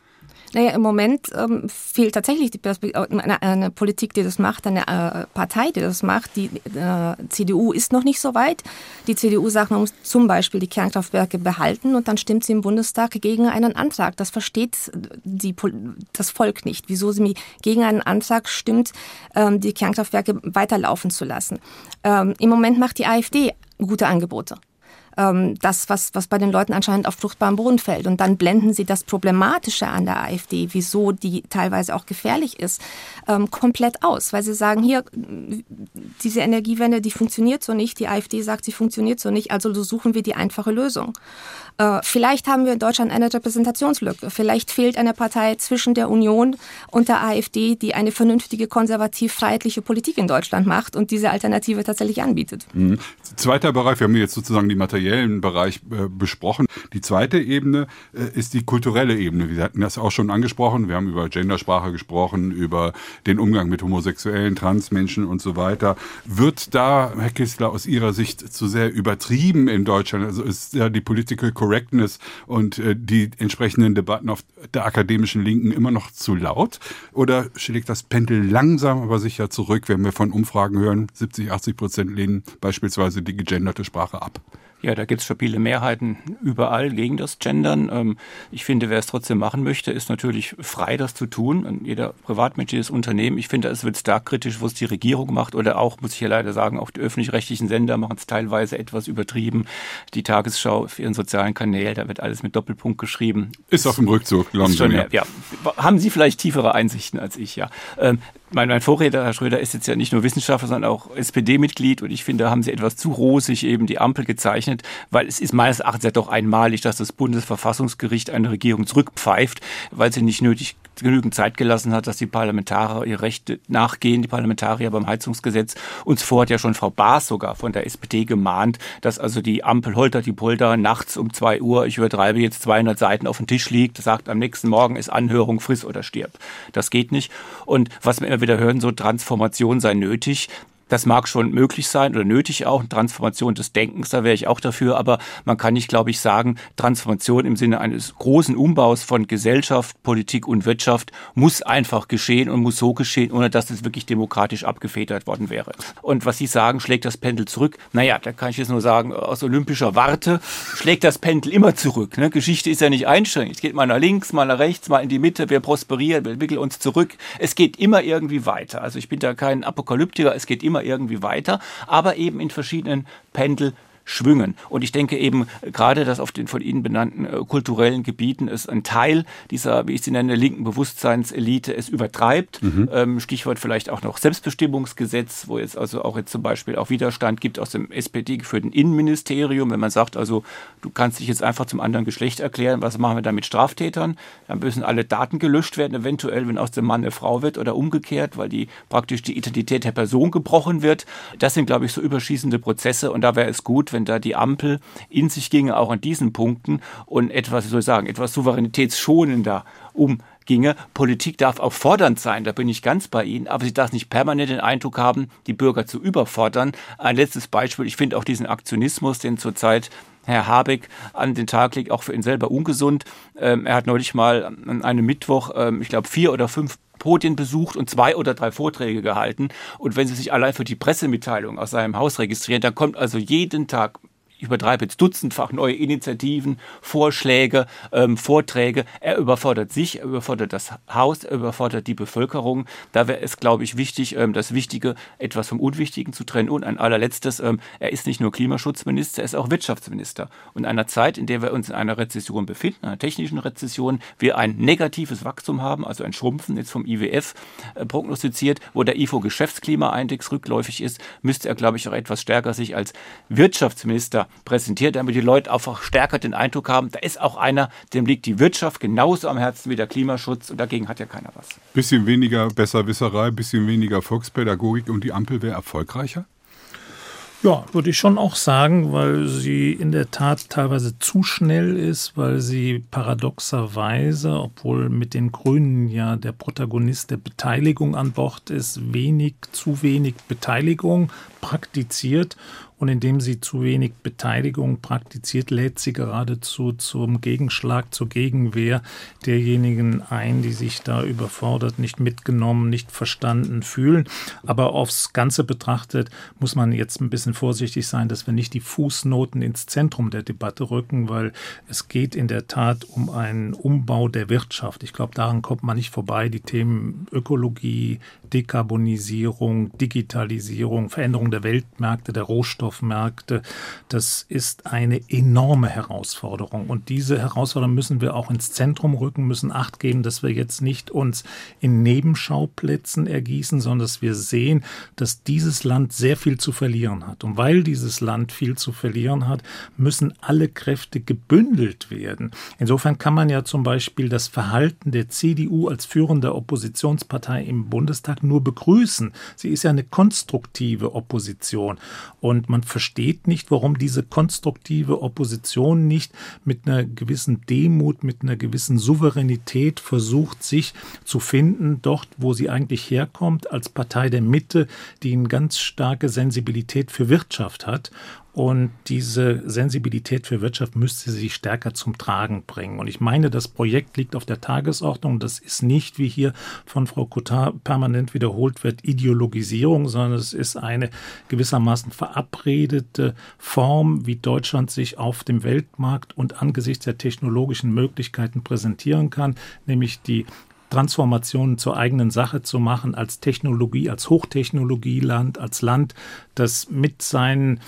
Naja, im Moment ähm, fehlt tatsächlich die Perspektive, äh, eine, eine, Politik, die das macht, eine äh, Partei, die das macht. Die äh, CDU ist noch nicht so weit. Die CDU sagt, man muss zum Beispiel die Kernkraftwerke behalten und dann stimmt sie im Bundestag gegen einen Antrag. Das versteht die, das Volk nicht, wieso sie gegen einen Antrag stimmt, ähm, die Kernkraftwerke weiterlaufen zu lassen. Ähm, Im Moment macht die AfD gute Angebote. Ähm, das, was, was bei den Leuten anscheinend auf fruchtbaren Boden fällt. Und dann blenden sie das Problematische an der AfD, wieso die teilweise auch gefährlich ist, ähm, komplett aus, weil sie sagen, hier, diese Energiewende, die funktioniert so nicht, die AfD sagt, sie funktioniert so nicht, also suchen wir die einfache Lösung. Äh, vielleicht haben wir in Deutschland eine Repräsentationslücke. Vielleicht fehlt eine Partei zwischen der Union und der AfD, die eine vernünftige, konservativ-freiheitliche Politik in Deutschland macht und diese Alternative tatsächlich anbietet. Mhm. Zweiter Bereich, wir haben jetzt sozusagen den materiellen Bereich äh, besprochen. Die zweite Ebene äh, ist die kulturelle Ebene. Wir hatten das auch schon angesprochen. Wir haben über Gendersprache gesprochen, über den Umgang mit Homosexuellen, Transmenschen und so weiter. Wird da, Herr Kistler, aus Ihrer Sicht zu sehr übertrieben in Deutschland? Also ist ja die Political Correctness und äh, die entsprechenden Debatten auf der akademischen Linken immer noch zu laut? Oder schlägt das Pendel langsam aber sicher zurück, wenn wir von Umfragen hören, 70, 80 Prozent lehnen beispielsweise die gegenderte Sprache ab? Ja, da gibt es stabile Mehrheiten überall gegen das Gendern. Ähm, ich finde, wer es trotzdem machen möchte, ist natürlich frei, das zu tun. Jeder Privatmensch, jedes Unternehmen. Ich finde, es wird stark kritisch, wo es die Regierung macht oder auch, muss ich ja leider sagen, auch die öffentlich-rechtlichen Sender machen es teilweise etwas übertrieben. Die Tagesschau auf ihren sozialen Kanälen, da wird alles mit Doppelpunkt geschrieben. Ist auf dem Rückzug, glauben Sie mir. Ja, haben Sie vielleicht tiefere Einsichten als ich, ja. Mein, mein Vorredner, Herr Schröder, ist jetzt ja nicht nur Wissenschaftler, sondern auch SPD-Mitglied und ich finde, da haben Sie etwas zu rosig eben die Ampel gezeichnet, weil es ist meines Erachtens ja doch einmalig, dass das Bundesverfassungsgericht eine Regierung zurückpfeift, weil sie nicht nötig genügend Zeit gelassen hat, dass die Parlamentarier ihre Rechte nachgehen, die Parlamentarier beim Heizungsgesetz. Uns vor hat ja schon Frau Baas sogar von der SPD gemahnt, dass also die Ampel holter die Polter nachts um zwei Uhr, ich übertreibe jetzt 200 Seiten auf dem Tisch liegt, sagt am nächsten Morgen ist Anhörung, friss oder stirb. Das geht nicht. Und was wir immer wieder hören, so Transformation sei nötig. Das mag schon möglich sein oder nötig auch, Transformation des Denkens, da wäre ich auch dafür, aber man kann nicht, glaube ich, sagen, Transformation im Sinne eines großen Umbaus von Gesellschaft, Politik und Wirtschaft muss einfach geschehen und muss so geschehen, ohne dass es wirklich demokratisch abgefedert worden wäre. Und was Sie sagen, schlägt das Pendel zurück? Naja, da kann ich jetzt nur sagen, aus olympischer Warte schlägt das Pendel immer zurück. Ne? Geschichte ist ja nicht einschränkend. Es geht mal nach links, mal nach rechts, mal in die Mitte, wir prosperieren, wir entwickeln uns zurück. Es geht immer irgendwie weiter. Also ich bin da kein Apokalyptiker, es geht immer irgendwie weiter, aber eben in verschiedenen Pendel schwingen. Und ich denke eben gerade, dass auf den von Ihnen benannten äh, kulturellen Gebieten es ein Teil dieser, wie ich sie nenne, linken Bewusstseinselite es übertreibt. Mhm. Ähm, Stichwort vielleicht auch noch Selbstbestimmungsgesetz, wo jetzt also auch jetzt zum Beispiel auch Widerstand gibt aus dem SPD geführten Innenministerium, wenn man sagt, also du kannst dich jetzt einfach zum anderen Geschlecht erklären, was machen wir da mit Straftätern? Dann müssen alle Daten gelöscht werden, eventuell, wenn aus dem Mann eine Frau wird oder umgekehrt, weil die praktisch die Identität der Person gebrochen wird. Das sind, glaube ich, so überschießende Prozesse und da wäre es gut, wenn da die Ampel in sich ginge, auch an diesen Punkten und etwas, wie soll ich sagen, etwas souveränitätsschonender umginge. Politik darf auch fordernd sein, da bin ich ganz bei Ihnen, aber sie darf nicht permanent den Eindruck haben, die Bürger zu überfordern. Ein letztes Beispiel, ich finde auch diesen Aktionismus, den zurzeit Herr Habeck an den Tag legt, auch für ihn selber ungesund. Ähm, er hat neulich mal an einem Mittwoch, ähm, ich glaube, vier oder fünf Podien besucht und zwei oder drei Vorträge gehalten. Und wenn Sie sich allein für die Pressemitteilung aus seinem Haus registrieren, dann kommt also jeden Tag übertreibe jetzt dutzendfach neue Initiativen, Vorschläge, ähm, Vorträge. Er überfordert sich, er überfordert das Haus, er überfordert die Bevölkerung. Da wäre es, glaube ich, wichtig, ähm, das Wichtige etwas vom Unwichtigen zu trennen. Und ein allerletztes, ähm, er ist nicht nur Klimaschutzminister, er ist auch Wirtschaftsminister. Und in einer Zeit, in der wir uns in einer Rezession befinden, einer technischen Rezession, wir ein negatives Wachstum haben, also ein Schrumpfen jetzt vom IWF äh, prognostiziert, wo der IFO-Geschäftsklimaindex rückläufig ist, müsste er, glaube ich, auch etwas stärker sich als Wirtschaftsminister präsentiert, damit die Leute einfach stärker den Eindruck haben, da ist auch einer, dem liegt die Wirtschaft genauso am Herzen wie der Klimaschutz und dagegen hat ja keiner was. Bisschen weniger Besserwisserei, bisschen weniger Volkspädagogik und die Ampel wäre erfolgreicher? Ja, würde ich schon auch sagen, weil sie in der Tat teilweise zu schnell ist, weil sie paradoxerweise, obwohl mit den Grünen ja der Protagonist der Beteiligung an Bord ist, wenig, zu wenig Beteiligung praktiziert und indem sie zu wenig Beteiligung praktiziert, lädt sie geradezu zum Gegenschlag, zur Gegenwehr derjenigen ein, die sich da überfordert, nicht mitgenommen, nicht verstanden fühlen. Aber aufs Ganze betrachtet muss man jetzt ein bisschen vorsichtig sein, dass wir nicht die Fußnoten ins Zentrum der Debatte rücken, weil es geht in der Tat um einen Umbau der Wirtschaft. Ich glaube, daran kommt man nicht vorbei. Die Themen Ökologie, Dekarbonisierung, Digitalisierung, Veränderung der Weltmärkte, der Rohstoffmärkte, das ist eine enorme Herausforderung. Und diese Herausforderung müssen wir auch ins Zentrum rücken, müssen Acht geben, dass wir jetzt nicht uns in Nebenschauplätzen ergießen, sondern dass wir sehen, dass dieses Land sehr viel zu verlieren hat. Und weil dieses Land viel zu verlieren hat, müssen alle Kräfte gebündelt werden. Insofern kann man ja zum Beispiel das Verhalten der CDU als führende Oppositionspartei im Bundestag nur begrüßen. Sie ist ja eine konstruktive Opposition. Und man versteht nicht, warum diese konstruktive Opposition nicht mit einer gewissen Demut, mit einer gewissen Souveränität versucht, sich zu finden, dort, wo sie eigentlich herkommt, als Partei der Mitte, die eine ganz starke Sensibilität für Wirtschaft hat und diese Sensibilität für Wirtschaft müsste sie stärker zum Tragen bringen. Und ich meine, das Projekt liegt auf der Tagesordnung. Das ist nicht, wie hier von Frau Cotard permanent wiederholt wird, Ideologisierung, sondern es ist eine gewissermaßen verabredete Form, wie Deutschland sich auf dem Weltmarkt und angesichts der technologischen Möglichkeiten präsentieren kann, nämlich die Transformationen zur eigenen Sache zu machen, als Technologie, als Hochtechnologieland, als Land, das mit seinen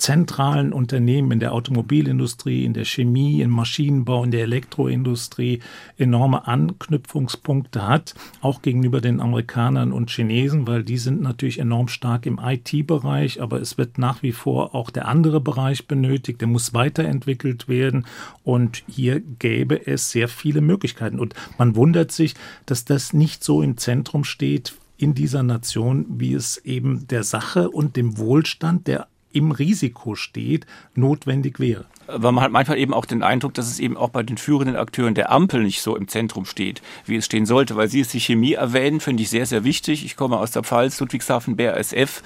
zentralen Unternehmen in der Automobilindustrie, in der Chemie, im Maschinenbau, in der Elektroindustrie enorme Anknüpfungspunkte hat, auch gegenüber den Amerikanern und Chinesen, weil die sind natürlich enorm stark im IT-Bereich, aber es wird nach wie vor auch der andere Bereich benötigt, der muss weiterentwickelt werden und hier gäbe es sehr viele Möglichkeiten. Und man wundert sich, dass das nicht so im Zentrum steht in dieser Nation, wie es eben der Sache und dem Wohlstand der im Risiko steht, notwendig wäre. Weil man hat manchmal eben auch den Eindruck, dass es eben auch bei den führenden Akteuren der Ampel nicht so im Zentrum steht, wie es stehen sollte. Weil Sie es die Chemie erwähnen, finde ich sehr, sehr wichtig. Ich komme aus der Pfalz, Ludwigshafen, BASF.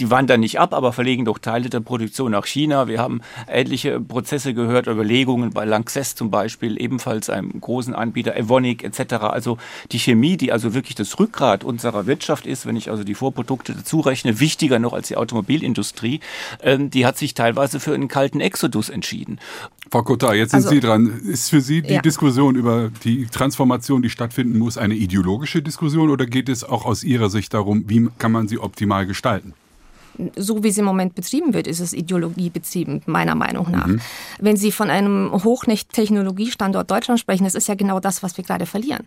Die wandern nicht ab, aber verlegen doch Teile der Produktion nach China. Wir haben ähnliche Prozesse gehört, Überlegungen bei Lanxess zum Beispiel, ebenfalls einem großen Anbieter, Evonik etc. Also die Chemie, die also wirklich das Rückgrat unserer Wirtschaft ist, wenn ich also die Vorprodukte dazu rechne, wichtiger noch als die Automobilindustrie, ähm, die hat sich teilweise für einen kalten Exodus entschieden. Frau Kotar, jetzt sind also, Sie dran. Ist für Sie die ja. Diskussion über die Transformation, die stattfinden muss, eine ideologische Diskussion oder geht es auch aus Ihrer Sicht darum, wie kann man sie optimal gestalten? So wie sie im Moment betrieben wird, ist es ideologiebetrieben, meiner Meinung nach. Mhm. Wenn Sie von einem Hochtechnologiestandort Deutschland sprechen, das ist ja genau das, was wir gerade verlieren.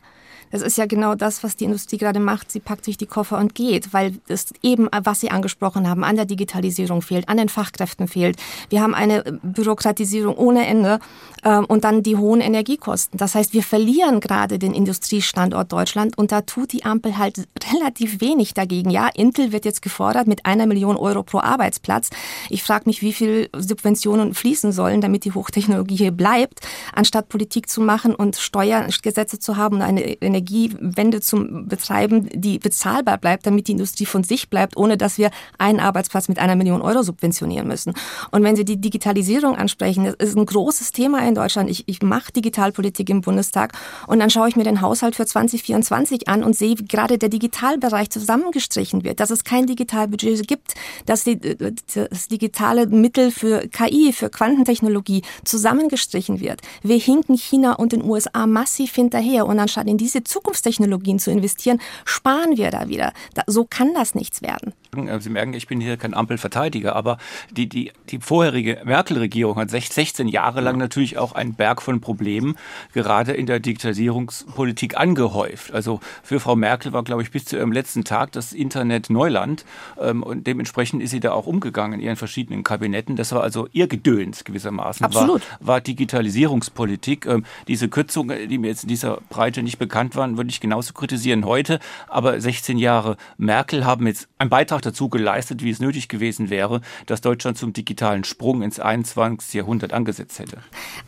Das ist ja genau das, was die Industrie gerade macht. Sie packt sich die Koffer und geht, weil es eben, was Sie angesprochen haben, an der Digitalisierung fehlt, an den Fachkräften fehlt. Wir haben eine Bürokratisierung ohne Ende äh, und dann die hohen Energiekosten. Das heißt, wir verlieren gerade den Industriestandort Deutschland und da tut die Ampel halt relativ wenig dagegen. Ja, Intel wird jetzt gefordert mit einer Million Euro pro Arbeitsplatz. Ich frage mich, wie viel Subventionen fließen sollen, damit die Hochtechnologie hier bleibt, anstatt Politik zu machen und Steuergesetze zu haben und eine Energiewende zu betreiben, die bezahlbar bleibt, damit die Industrie von sich bleibt, ohne dass wir einen Arbeitsplatz mit einer Million Euro subventionieren müssen. Und wenn Sie die Digitalisierung ansprechen, das ist ein großes Thema in Deutschland. Ich, ich mache Digitalpolitik im Bundestag und dann schaue ich mir den Haushalt für 2024 an und sehe, wie gerade der Digitalbereich zusammengestrichen wird, dass es kein Digitalbudget gibt, dass die, das digitale Mittel für KI, für Quantentechnologie zusammengestrichen wird. Wir hinken China und den USA massiv hinterher und anstatt in diese Zukunftstechnologien zu investieren, sparen wir da wieder. Da, so kann das nichts werden. Äh, Sie merken, ich bin hier kein Ampelverteidiger, aber die, die, die vorherige Merkel-Regierung hat 16 Jahre lang natürlich auch einen Berg von Problemen gerade in der Digitalisierungspolitik angehäuft. Also für Frau Merkel war, glaube ich, bis zu ihrem letzten Tag das Internet Neuland ähm, und dementsprechend ist sie da auch umgegangen in ihren verschiedenen Kabinetten. Das war also ihr Gedöns gewissermaßen. Absolut. War, war Digitalisierungspolitik. Ähm, diese Kürzungen, die mir jetzt in dieser Breite nicht bekannt waren, würde ich genauso kritisieren heute. Aber 16 Jahre Merkel haben jetzt einen Beitrag dazu geleistet, wie es nötig gewesen wäre, dass Deutschland zum digitalen Sprung ins 21. Jahrhundert angesetzt hätte.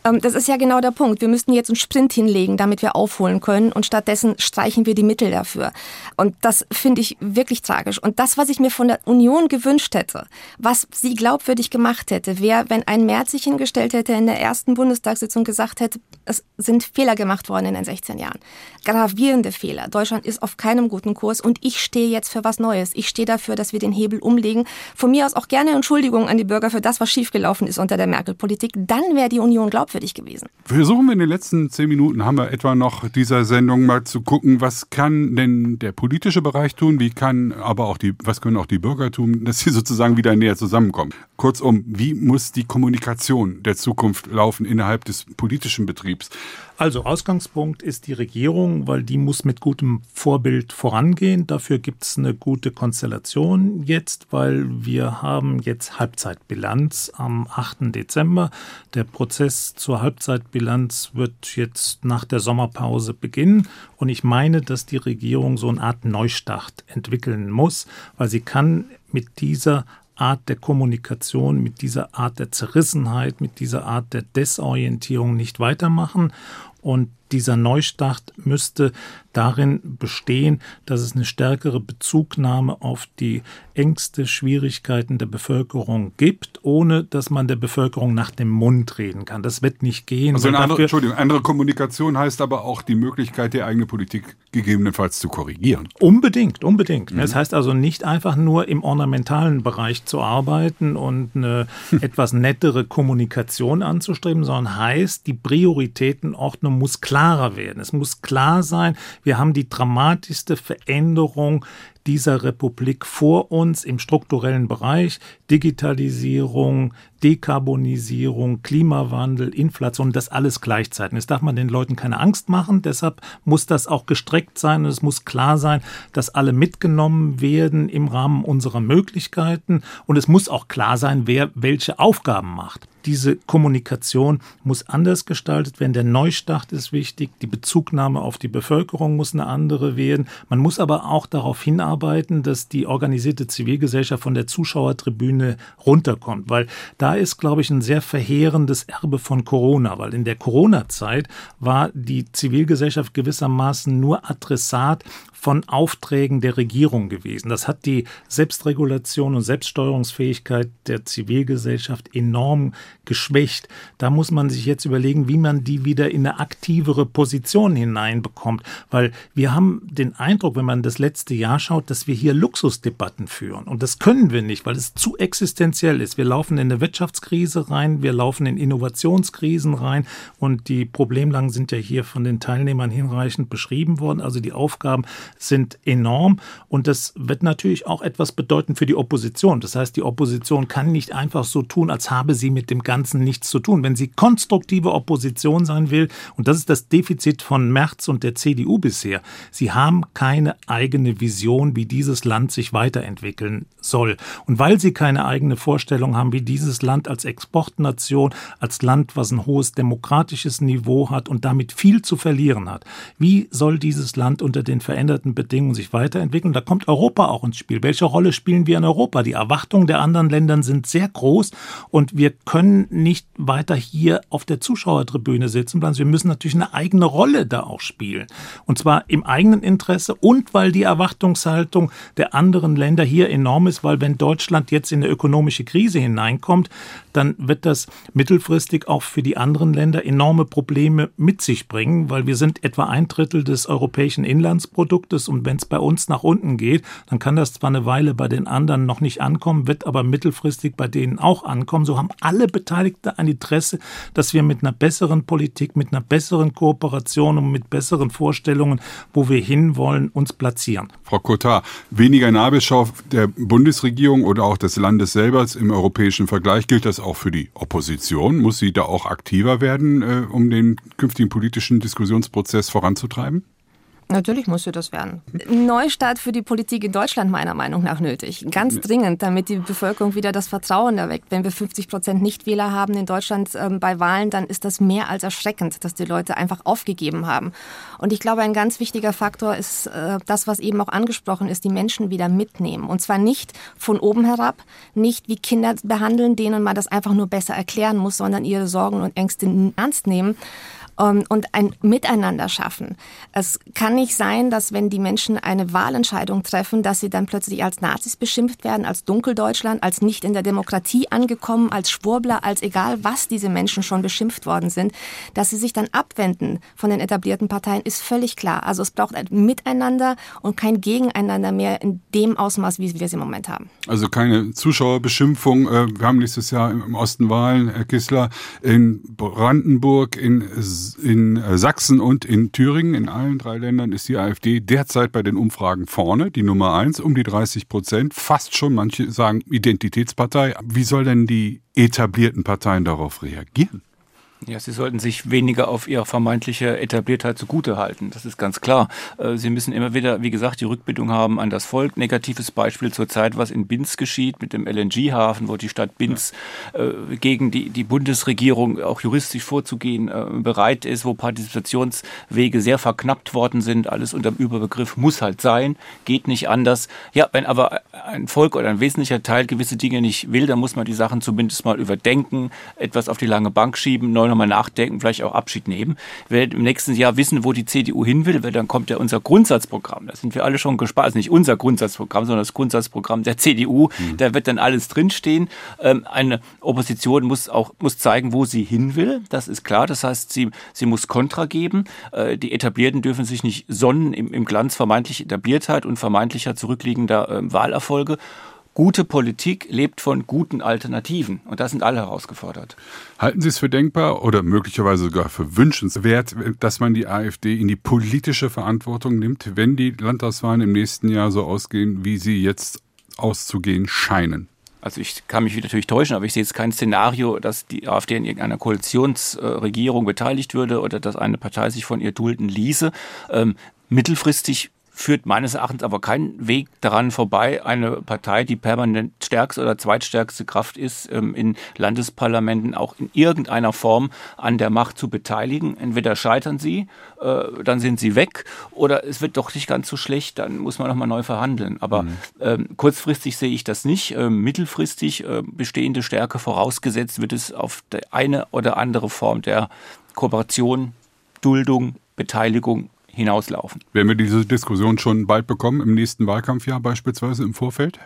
Ähm, das ist ja genau der Punkt. Wir müssten jetzt einen Sprint hinlegen, damit wir aufholen können und stattdessen streichen wir die Mittel dafür. Und das finde ich wirklich tragisch. Und das, was ich mir von der Union gewünscht hätte, was sie glaubwürdig gemacht hätte, wäre, wenn ein Merz sich hingestellt hätte in der ersten Bundestagssitzung gesagt hätte, es sind Fehler gemacht worden in den 16 Jahren. Gravierende Fehler. Deutschland ist auf keinem guten Kurs und ich stehe jetzt für was Neues. Ich stehe dafür, dass wir den Hebel umlegen. Von mir aus auch gerne Entschuldigung an die Bürger für das, was schiefgelaufen ist unter der Merkel-Politik. Dann wäre die Union glaubwürdig gewesen. Versuchen wir in den letzten zehn Minuten, haben wir etwa noch dieser Sendung mal zu gucken, was kann denn der politische Bereich tun, wie kann aber auch die, was können auch die Bürger tun, dass sie sozusagen wieder näher zusammenkommen. Kurzum, wie muss die Kommunikation der Zukunft laufen innerhalb des politischen Betriebs? Also Ausgangspunkt ist die Regierung, weil die muss mit gutem Vorbild vorangehen. Dafür gibt es eine gute Konstellation jetzt, weil wir haben jetzt Halbzeitbilanz am 8. Dezember. Der Prozess zur Halbzeitbilanz wird jetzt nach der Sommerpause beginnen. Und ich meine, dass die Regierung so eine Art Neustart entwickeln muss, weil sie kann mit dieser Art der Kommunikation, mit dieser Art der Zerrissenheit, mit dieser Art der Desorientierung nicht weitermachen. Und dieser Neustart müsste darin bestehen, dass es eine stärkere Bezugnahme auf die Ängste, Schwierigkeiten der Bevölkerung gibt, ohne dass man der Bevölkerung nach dem Mund reden kann. Das wird nicht gehen. Also eine andere, Entschuldigung, andere Kommunikation heißt aber auch die Möglichkeit, die eigene Politik gegebenenfalls zu korrigieren. Unbedingt, unbedingt. Mhm. Das heißt also nicht einfach nur im ornamentalen Bereich zu arbeiten und eine <laughs> etwas nettere Kommunikation anzustreben, sondern heißt, die Prioritätenordnung muss klarer werden. Es muss klar sein, wir haben die dramatischste Veränderung dieser Republik vor uns im strukturellen Bereich. Digitalisierung, Dekarbonisierung, Klimawandel, Inflation, das alles gleichzeitig. Das darf man den Leuten keine Angst machen. Deshalb muss das auch gestreckt sein und es muss klar sein, dass alle mitgenommen werden im Rahmen unserer Möglichkeiten. Und es muss auch klar sein, wer welche Aufgaben macht. Diese Kommunikation muss anders gestaltet werden. Der Neustart ist wichtig. Die Bezugnahme auf die Bevölkerung muss eine andere werden. Man muss aber auch darauf hinarbeiten, dass die organisierte Zivilgesellschaft von der Zuschauertribüne runterkommt, weil da ist, glaube ich, ein sehr verheerendes Erbe von Corona, weil in der Corona-Zeit war die Zivilgesellschaft gewissermaßen nur Adressat von Aufträgen der Regierung gewesen. Das hat die Selbstregulation und Selbststeuerungsfähigkeit der Zivilgesellschaft enorm geschwächt. Da muss man sich jetzt überlegen, wie man die wieder in eine aktivere Position hineinbekommt, weil wir haben den Eindruck, wenn man das letzte Jahr schaut, dass wir hier Luxusdebatten führen. Und das können wir nicht, weil es zu existenziell ist. Wir laufen in eine Wirtschaftskrise rein, wir laufen in Innovationskrisen rein und die Problemlagen sind ja hier von den Teilnehmern hinreichend beschrieben worden. Also die Aufgaben sind enorm und das wird natürlich auch etwas bedeuten für die Opposition. Das heißt, die Opposition kann nicht einfach so tun, als habe sie mit dem Ganzen nichts zu tun. Wenn sie konstruktive Opposition sein will, und das ist das Defizit von Merz und der CDU bisher, sie haben keine eigene Vision, wie dieses Land sich weiterentwickeln soll. Und weil sie keine eigene Vorstellung haben, wie dieses Land als Exportnation, als Land, was ein hohes demokratisches Niveau hat und damit viel zu verlieren hat, wie soll dieses Land unter den veränderten veränderten Bedingungen sich weiterentwickeln. Da kommt Europa auch ins Spiel. Welche Rolle spielen wir in Europa? Die Erwartungen der anderen Länder sind sehr groß und wir können nicht weiter hier auf der Zuschauertribüne sitzen bleiben. Wir müssen natürlich eine eigene Rolle da auch spielen. Und zwar im eigenen Interesse und weil die Erwartungshaltung der anderen Länder hier enorm ist, weil wenn Deutschland jetzt in eine ökonomische Krise hineinkommt, dann wird das mittelfristig auch für die anderen Länder enorme Probleme mit sich bringen, weil wir sind etwa ein Drittel des europäischen Inlandsproduktes und wenn es bei uns nach unten geht, dann kann das zwar eine Weile bei den anderen noch nicht ankommen, wird aber mittelfristig bei denen auch ankommen. So haben alle Beteiligten ein Interesse, dass wir mit einer besseren Politik, mit einer besseren Kooperation und mit besseren Vorstellungen, wo wir hinwollen, uns platzieren. Frau Kotar, weniger Nabelschau der Bundesregierung oder auch des Landes selber im europäischen Vergleich gilt das auch für die Opposition? Muss sie da auch aktiver werden, äh, um den künftigen politischen Diskussionsprozess voranzutreiben? Natürlich muss sie das werden. Neustart für die Politik in Deutschland meiner Meinung nach nötig. Ganz dringend, damit die Bevölkerung wieder das Vertrauen erweckt. Wenn wir 50 Prozent Nichtwähler haben in Deutschland ähm, bei Wahlen, dann ist das mehr als erschreckend, dass die Leute einfach aufgegeben haben. Und ich glaube, ein ganz wichtiger Faktor ist äh, das, was eben auch angesprochen ist, die Menschen wieder mitnehmen. Und zwar nicht von oben herab, nicht wie Kinder behandeln, denen man das einfach nur besser erklären muss, sondern ihre Sorgen und Ängste ernst nehmen ähm, und ein Miteinander schaffen. Es kann nicht sein, dass wenn die Menschen eine Wahlentscheidung treffen, dass sie dann plötzlich als Nazis beschimpft werden, als Dunkeldeutschland, als nicht in der Demokratie angekommen, als Schwurbler, als egal was diese Menschen schon beschimpft worden sind, dass sie sich dann abwenden von den etablierten Parteien, ist völlig klar. Also es braucht ein Miteinander und kein Gegeneinander mehr in dem Ausmaß, wie wir es im Moment haben. Also keine Zuschauerbeschimpfung. Äh, wir haben nächstes Jahr im Osten Wahlen, Herr Kissler, in Brandenburg, in, in äh, Sachsen und in Thüringen. In allen drei Ländern ist die AfD derzeit bei den Umfragen vorne, die Nummer eins, um die 30 Prozent. Fast schon, manche sagen Identitätspartei. Wie soll denn die etablierten Parteien darauf reagieren? Ja, Sie sollten sich weniger auf Ihre vermeintliche Etabliertheit zugute halten. Das ist ganz klar. Äh, Sie müssen immer wieder, wie gesagt, die Rückbildung haben an das Volk. Negatives Beispiel zurzeit, was in Binz geschieht mit dem LNG-Hafen, wo die Stadt Binz ja. äh, gegen die, die Bundesregierung auch juristisch vorzugehen äh, bereit ist, wo Partizipationswege sehr verknappt worden sind. Alles unter dem Überbegriff muss halt sein, geht nicht anders. Ja, wenn aber ein Volk oder ein wesentlicher Teil gewisse Dinge nicht will, dann muss man die Sachen zumindest mal überdenken, etwas auf die lange Bank schieben, neu nochmal nachdenken, vielleicht auch Abschied nehmen. Wir im nächsten Jahr wissen, wo die CDU hin will, weil dann kommt ja unser Grundsatzprogramm. Da sind wir alle schon gespannt. Also nicht unser Grundsatzprogramm, sondern das Grundsatzprogramm der CDU. Mhm. Da wird dann alles drinstehen. Ähm, eine Opposition muss auch muss zeigen, wo sie hin will. Das ist klar. Das heißt, sie, sie muss Kontra geben. Äh, die Etablierten dürfen sich nicht sonnen im, im Glanz vermeintlich Etabliertheit und vermeintlicher zurückliegender äh, Wahlerfolge gute Politik lebt von guten Alternativen. Und da sind alle herausgefordert. Halten Sie es für denkbar oder möglicherweise sogar für wünschenswert, dass man die AfD in die politische Verantwortung nimmt, wenn die Landtagswahlen im nächsten Jahr so ausgehen, wie sie jetzt auszugehen scheinen? Also ich kann mich natürlich täuschen, aber ich sehe jetzt kein Szenario, dass die AfD in irgendeiner Koalitionsregierung beteiligt würde oder dass eine Partei sich von ihr dulden ließe. Ähm, mittelfristig führt meines Erachtens aber kein Weg daran vorbei, eine Partei, die permanent stärkste oder zweitstärkste Kraft ist, ähm, in Landesparlamenten auch in irgendeiner Form an der Macht zu beteiligen. Entweder scheitern sie, äh, dann sind sie weg, oder es wird doch nicht ganz so schlecht, dann muss man nochmal neu verhandeln. Aber mhm. ähm, kurzfristig sehe ich das nicht. Ähm, mittelfristig äh, bestehende Stärke vorausgesetzt wird es auf eine oder andere Form der Kooperation, Duldung, Beteiligung hinauslaufen. Werden wir diese Diskussion schon bald bekommen, im nächsten Wahlkampfjahr beispielsweise im Vorfeld?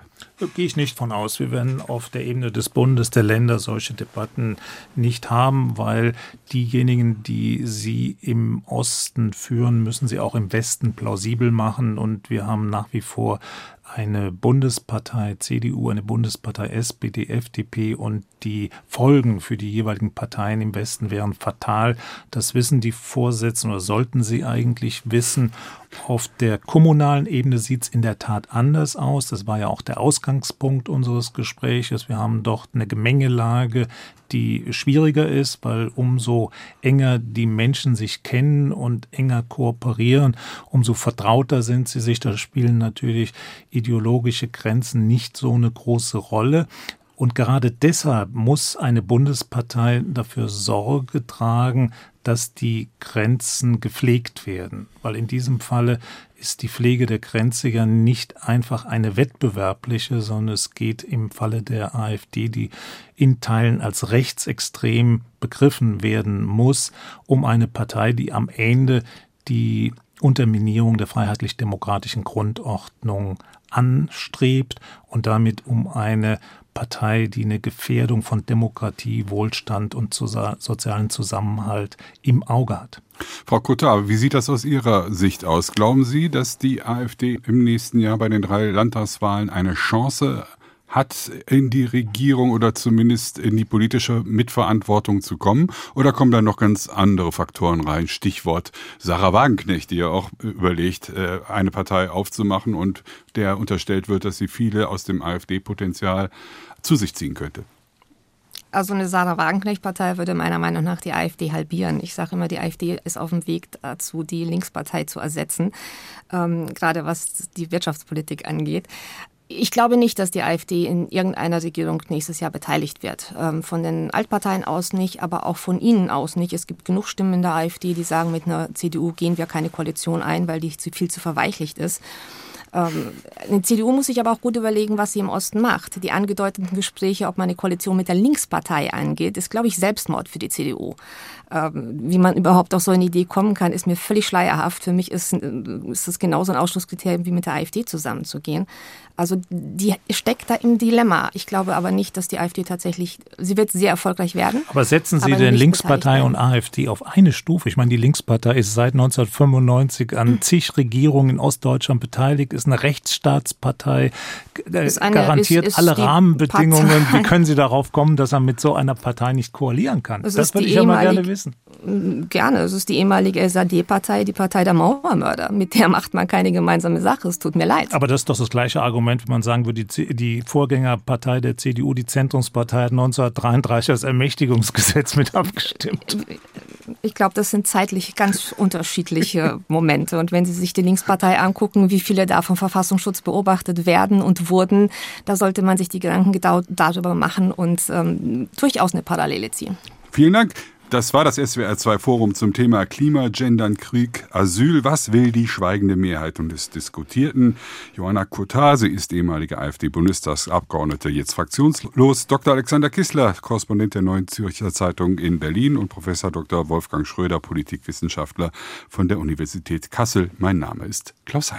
Gehe ich nicht von aus. Wir werden auf der Ebene des Bundes, der Länder solche Debatten nicht haben, weil diejenigen, die sie im Osten führen, müssen sie auch im Westen plausibel machen. Und wir haben nach wie vor eine Bundespartei CDU, eine Bundespartei SPD, FDP und die Folgen für die jeweiligen Parteien im Westen wären fatal. Das wissen die Vorsitzenden oder sollten sie eigentlich wissen. Auf der kommunalen Ebene sieht es in der Tat anders aus. Das war ja auch der Ausgangspunkt unseres Gespräches. Wir haben dort eine Gemengelage, die schwieriger ist, weil umso enger die Menschen sich kennen und enger kooperieren, umso vertrauter sind sie sich. Da spielen natürlich ideologische Grenzen nicht so eine große Rolle. Und gerade deshalb muss eine Bundespartei dafür Sorge tragen, dass die Grenzen gepflegt werden. Weil in diesem Falle ist die Pflege der Grenze ja nicht einfach eine wettbewerbliche, sondern es geht im Falle der AfD, die in Teilen als rechtsextrem begriffen werden muss, um eine Partei, die am Ende die Unterminierung der freiheitlich-demokratischen Grundordnung anstrebt und damit um eine Partei, die eine Gefährdung von Demokratie, Wohlstand und sozialen Zusammenhalt im Auge hat. Frau Kotar, wie sieht das aus Ihrer Sicht aus? Glauben Sie, dass die AfD im nächsten Jahr bei den drei Landtagswahlen eine Chance hat, in die Regierung oder zumindest in die politische Mitverantwortung zu kommen? Oder kommen da noch ganz andere Faktoren rein? Stichwort Sarah Wagenknecht, die ja auch überlegt, äh, eine Partei aufzumachen und der unterstellt wird, dass sie viele aus dem AfD-Potenzial zu sich ziehen könnte. Also eine Sarah Wagenknecht-Partei würde meiner Meinung nach die AfD halbieren. Ich sage immer, die AfD ist auf dem Weg dazu, die Linkspartei zu ersetzen, ähm, gerade was die Wirtschaftspolitik angeht. Ich glaube nicht, dass die AfD in irgendeiner Regierung nächstes Jahr beteiligt wird. Ähm, von den Altparteien aus nicht, aber auch von Ihnen aus nicht. Es gibt genug Stimmen in der AfD, die sagen, mit einer CDU gehen wir keine Koalition ein, weil die viel zu verweichlicht ist. Ähm, eine CDU muss sich aber auch gut überlegen, was sie im Osten macht. Die angedeuteten Gespräche, ob man eine Koalition mit der Linkspartei eingeht, ist, glaube ich, Selbstmord für die CDU. Ähm, wie man überhaupt auf so eine Idee kommen kann, ist mir völlig schleierhaft. Für mich ist, ist das genauso ein Ausschlusskriterium wie mit der AfD zusammenzugehen. Also die steckt da im Dilemma. Ich glaube aber nicht, dass die AfD tatsächlich, sie wird sehr erfolgreich werden. Aber setzen Sie denn Linkspartei und AfD auf eine Stufe? Ich meine, die Linkspartei ist seit 1995 an <clears throat> zig Regierungen in Ostdeutschland beteiligt, ist eine Rechtsstaatspartei, äh, eine, garantiert ist, ist alle Rahmenbedingungen. Partei. Wie können Sie darauf kommen, dass er mit so einer Partei nicht koalieren kann? Es das würde ich aber gerne wissen. Gerne. Es ist die ehemalige SAD-Partei, die Partei der Mauermörder. Mit der macht man keine gemeinsame Sache. Es tut mir leid. Aber das ist doch das gleiche Argument wenn man sagen würde, die, die Vorgängerpartei der CDU, die Zentrumspartei, hat 1933 das Ermächtigungsgesetz mit abgestimmt. Ich glaube, das sind zeitlich ganz unterschiedliche Momente. Und wenn Sie sich die Linkspartei angucken, wie viele da vom Verfassungsschutz beobachtet werden und wurden, da sollte man sich die Gedanken darüber machen und ähm, durchaus eine Parallele ziehen. Vielen Dank. Das war das SWR2 Forum zum Thema Klima, Gendern, Krieg, Asyl. Was will die schweigende Mehrheit und des Diskutierten? Johanna Kotase ist ehemalige AfD-Bundestagsabgeordnete, jetzt fraktionslos. Dr. Alexander Kissler, Korrespondent der Neuen Zürcher Zeitung in Berlin und Professor Dr. Wolfgang Schröder, Politikwissenschaftler von der Universität Kassel. Mein Name ist Klaus Hein.